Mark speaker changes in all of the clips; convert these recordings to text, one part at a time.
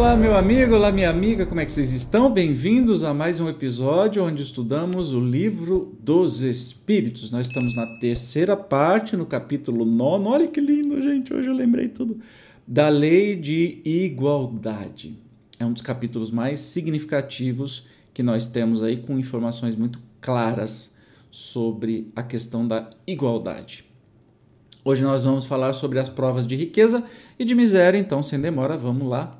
Speaker 1: Olá, meu amigo, olá, minha amiga, como é que vocês estão? Bem-vindos a mais um episódio onde estudamos o livro dos Espíritos. Nós estamos na terceira parte, no capítulo 9. Olha que lindo, gente, hoje eu lembrei tudo. Da lei de igualdade. É um dos capítulos mais significativos que nós temos aí, com informações muito claras sobre a questão da igualdade. Hoje nós vamos falar sobre as provas de riqueza e de miséria, então, sem demora, vamos lá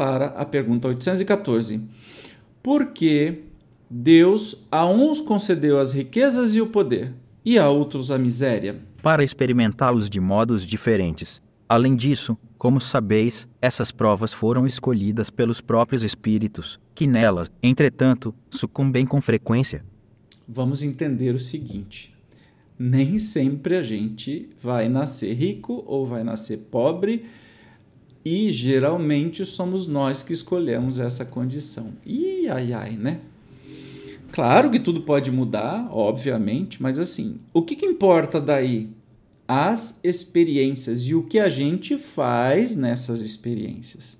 Speaker 1: para a pergunta 814. Por que Deus a uns concedeu as riquezas e o poder, e a outros a miséria?
Speaker 2: Para experimentá-los de modos diferentes. Além disso, como sabeis, essas provas foram escolhidas pelos próprios espíritos, que nelas, entretanto, sucumbem com frequência.
Speaker 1: Vamos entender o seguinte: nem sempre a gente vai nascer rico ou vai nascer pobre e geralmente somos nós que escolhemos essa condição. E ai ai, né? Claro que tudo pode mudar, obviamente, mas assim, o que, que importa daí? As experiências e o que a gente faz nessas experiências.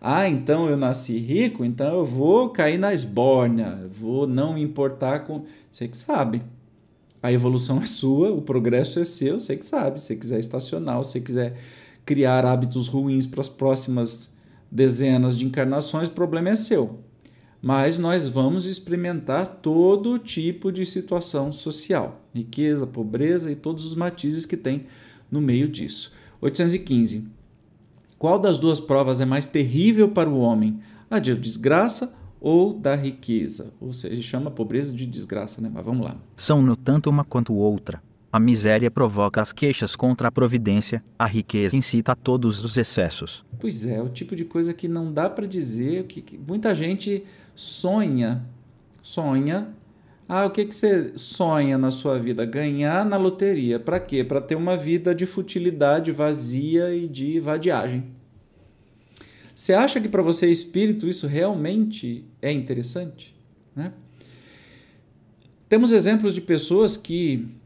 Speaker 1: Ah, então eu nasci rico, então eu vou cair na esbórnia, vou não importar com. Você que sabe. A evolução é sua, o progresso é seu, você que sabe. Se quiser estacionar, se quiser criar hábitos ruins para as próximas dezenas de encarnações, o problema é seu. Mas nós vamos experimentar todo tipo de situação social, riqueza, pobreza e todos os matizes que tem no meio disso. 815. Qual das duas provas é mais terrível para o homem? A de desgraça ou da riqueza? Ou seja, chama a pobreza de desgraça, né? Mas vamos lá.
Speaker 2: São no tanto uma quanto outra. A miséria provoca as queixas contra a providência, a riqueza incita a todos os excessos.
Speaker 1: Pois é, o tipo de coisa que não dá para dizer, que, que, muita gente sonha, sonha. Ah, o que, que você sonha na sua vida? Ganhar na loteria. Para quê? Para ter uma vida de futilidade vazia e de vadiagem. Você acha que para você espírito isso realmente é interessante? Né? Temos exemplos de pessoas que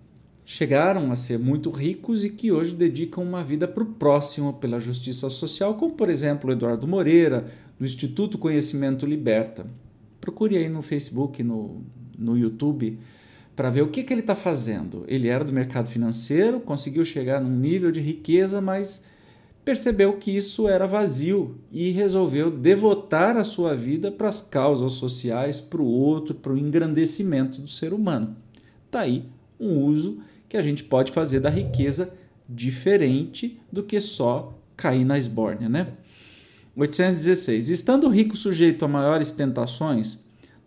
Speaker 1: chegaram a ser muito ricos e que hoje dedicam uma vida para o próximo pela justiça social, como por exemplo Eduardo Moreira, do Instituto Conhecimento Liberta. Procure aí no Facebook, no, no YouTube, para ver o que, que ele está fazendo. Ele era do mercado financeiro, conseguiu chegar num nível de riqueza, mas percebeu que isso era vazio e resolveu devotar a sua vida para as causas sociais, para o outro, para o engrandecimento do ser humano. Está aí um uso que a gente pode fazer da riqueza diferente do que só cair na esbórnia, né? 816. Estando rico sujeito a maiores tentações,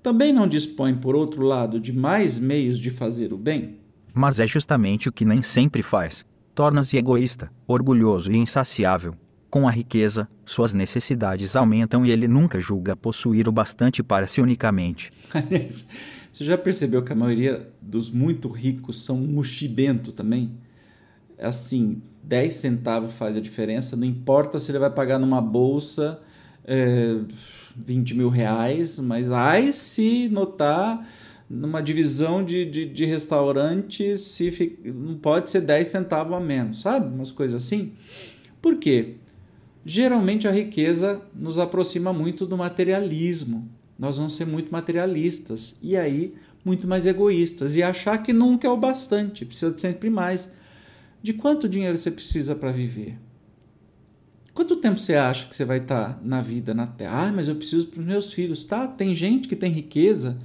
Speaker 1: também não dispõe, por outro lado, de mais meios de fazer o bem?
Speaker 2: Mas é justamente o que nem sempre faz. Torna-se egoísta, orgulhoso e insaciável. Com a riqueza, suas necessidades aumentam e ele nunca julga possuir o bastante para si unicamente.
Speaker 1: Você já percebeu que a maioria dos muito ricos são mochibento também? É assim, 10 centavos faz a diferença, não importa se ele vai pagar numa bolsa é, 20 mil reais, mas ai se notar numa divisão de, de, de restaurantes, se fica, não pode ser 10 centavos a menos, sabe? Umas coisas assim. Por quê? Geralmente a riqueza nos aproxima muito do materialismo nós vamos ser muito materialistas e aí muito mais egoístas e achar que nunca é o bastante, precisa de sempre mais. De quanto dinheiro você precisa para viver? Quanto tempo você acha que você vai estar tá na vida, na terra? Ah, mas eu preciso para os meus filhos. Tá, tem gente que tem riqueza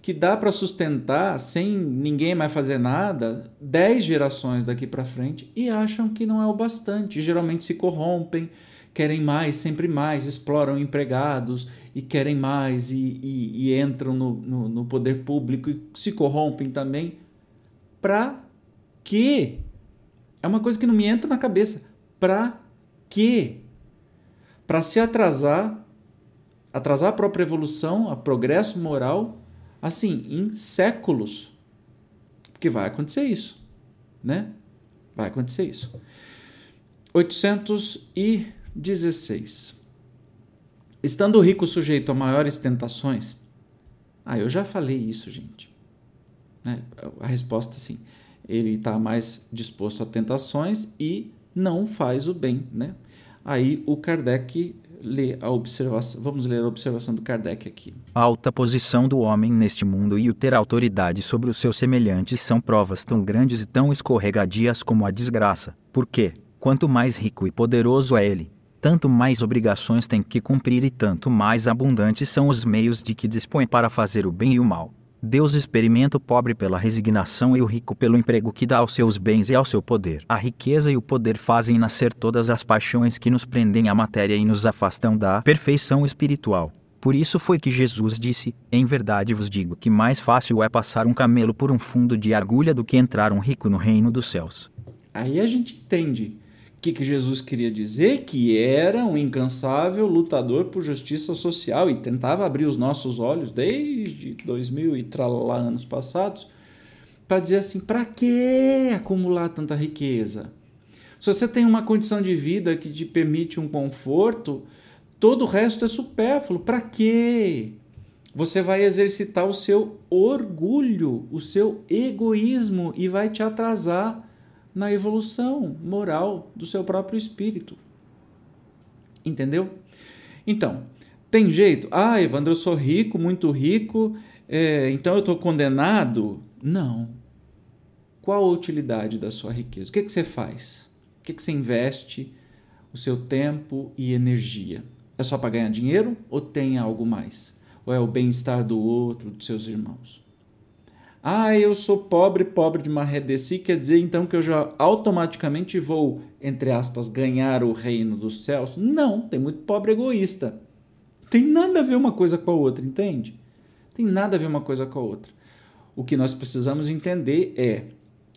Speaker 1: que dá para sustentar sem ninguém mais fazer nada dez gerações daqui para frente e acham que não é o bastante. Geralmente se corrompem, querem mais, sempre mais, exploram empregados e querem mais e, e, e entram no, no, no, poder público e se corrompem também. Para quê? É uma coisa que não me entra na cabeça. Para quê? Para se atrasar, atrasar a própria evolução, a progresso moral, assim, em séculos. Porque vai acontecer isso, né? Vai acontecer isso. 800 e 16. Estando rico sujeito a maiores tentações. Ah, eu já falei isso, gente. Né? A resposta sim. Ele está mais disposto a tentações e não faz o bem. Né? Aí o Kardec ler a observação. Vamos ler a observação do Kardec aqui.
Speaker 2: A alta posição do homem neste mundo e o ter autoridade sobre os seus semelhantes são provas tão grandes e tão escorregadias como a desgraça. Porque, quanto mais rico e poderoso é ele, tanto mais obrigações tem que cumprir e tanto mais abundantes são os meios de que dispõe para fazer o bem e o mal. Deus experimenta o pobre pela resignação e o rico pelo emprego que dá aos seus bens e ao seu poder. A riqueza e o poder fazem nascer todas as paixões que nos prendem à matéria e nos afastam da perfeição espiritual. Por isso foi que Jesus disse: Em verdade vos digo que mais fácil é passar um camelo por um fundo de agulha do que entrar um rico no reino dos céus.
Speaker 1: Aí a gente entende o que, que Jesus queria dizer, que era um incansável lutador por justiça social e tentava abrir os nossos olhos desde 2000 e tralá anos passados para dizer assim, para que acumular tanta riqueza? Se você tem uma condição de vida que te permite um conforto, todo o resto é supérfluo. Para quê? Você vai exercitar o seu orgulho, o seu egoísmo e vai te atrasar na evolução moral do seu próprio espírito. Entendeu? Então, tem jeito? Ah, Evandro, eu sou rico, muito rico, é, então eu estou condenado? Não. Qual a utilidade da sua riqueza? O que, que você faz? O que, que você investe o seu tempo e energia? É só para ganhar dinheiro ou tem algo mais? Ou é o bem-estar do outro, dos seus irmãos? Ah, eu sou pobre, pobre de Marredeci, quer dizer então que eu já automaticamente vou, entre aspas, ganhar o reino dos céus? Não, tem muito pobre egoísta. Tem nada a ver uma coisa com a outra, entende? Tem nada a ver uma coisa com a outra. O que nós precisamos entender é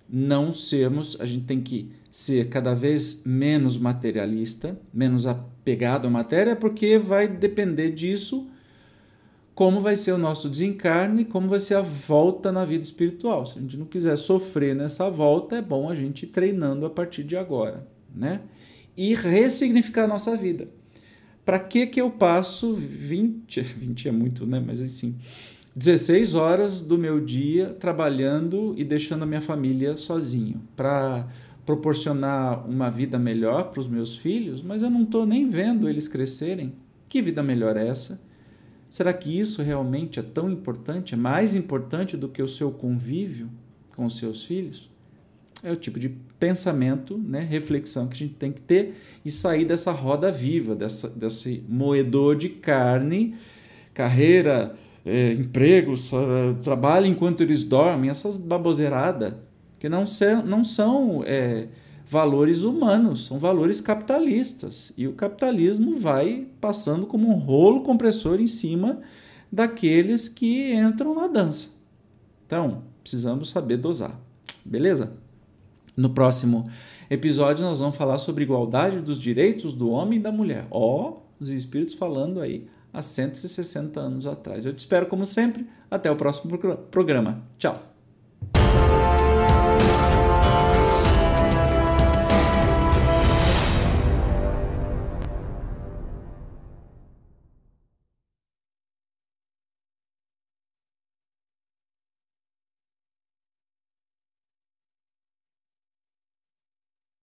Speaker 1: não sermos, a gente tem que ser cada vez menos materialista, menos apegado à matéria, porque vai depender disso como vai ser o nosso desencarne, como vai ser a volta na vida espiritual. Se a gente não quiser sofrer nessa volta, é bom a gente ir treinando a partir de agora, né? E ressignificar a nossa vida. Para que que eu passo 20, 20 é muito, né, mas assim, 16 horas do meu dia trabalhando e deixando a minha família sozinho, para proporcionar uma vida melhor para os meus filhos, mas eu não estou nem vendo eles crescerem. Que vida melhor é essa? Será que isso realmente é tão importante? É mais importante do que o seu convívio com os seus filhos? É o tipo de pensamento, né, reflexão que a gente tem que ter e sair dessa roda viva, dessa, desse moedor de carne, carreira, é, emprego, trabalho enquanto eles dormem, essas baboseiradas que não, são, não são é, valores humanos, são valores capitalistas. E o capitalismo vai passando como um rolo compressor em cima daqueles que entram na dança. Então, precisamos saber dosar. Beleza? No próximo episódio, nós vamos falar sobre igualdade dos direitos do homem e da mulher. Ó, oh, os espíritos falando aí há 160 anos atrás. Eu te espero, como sempre. Até o próximo programa. Tchau!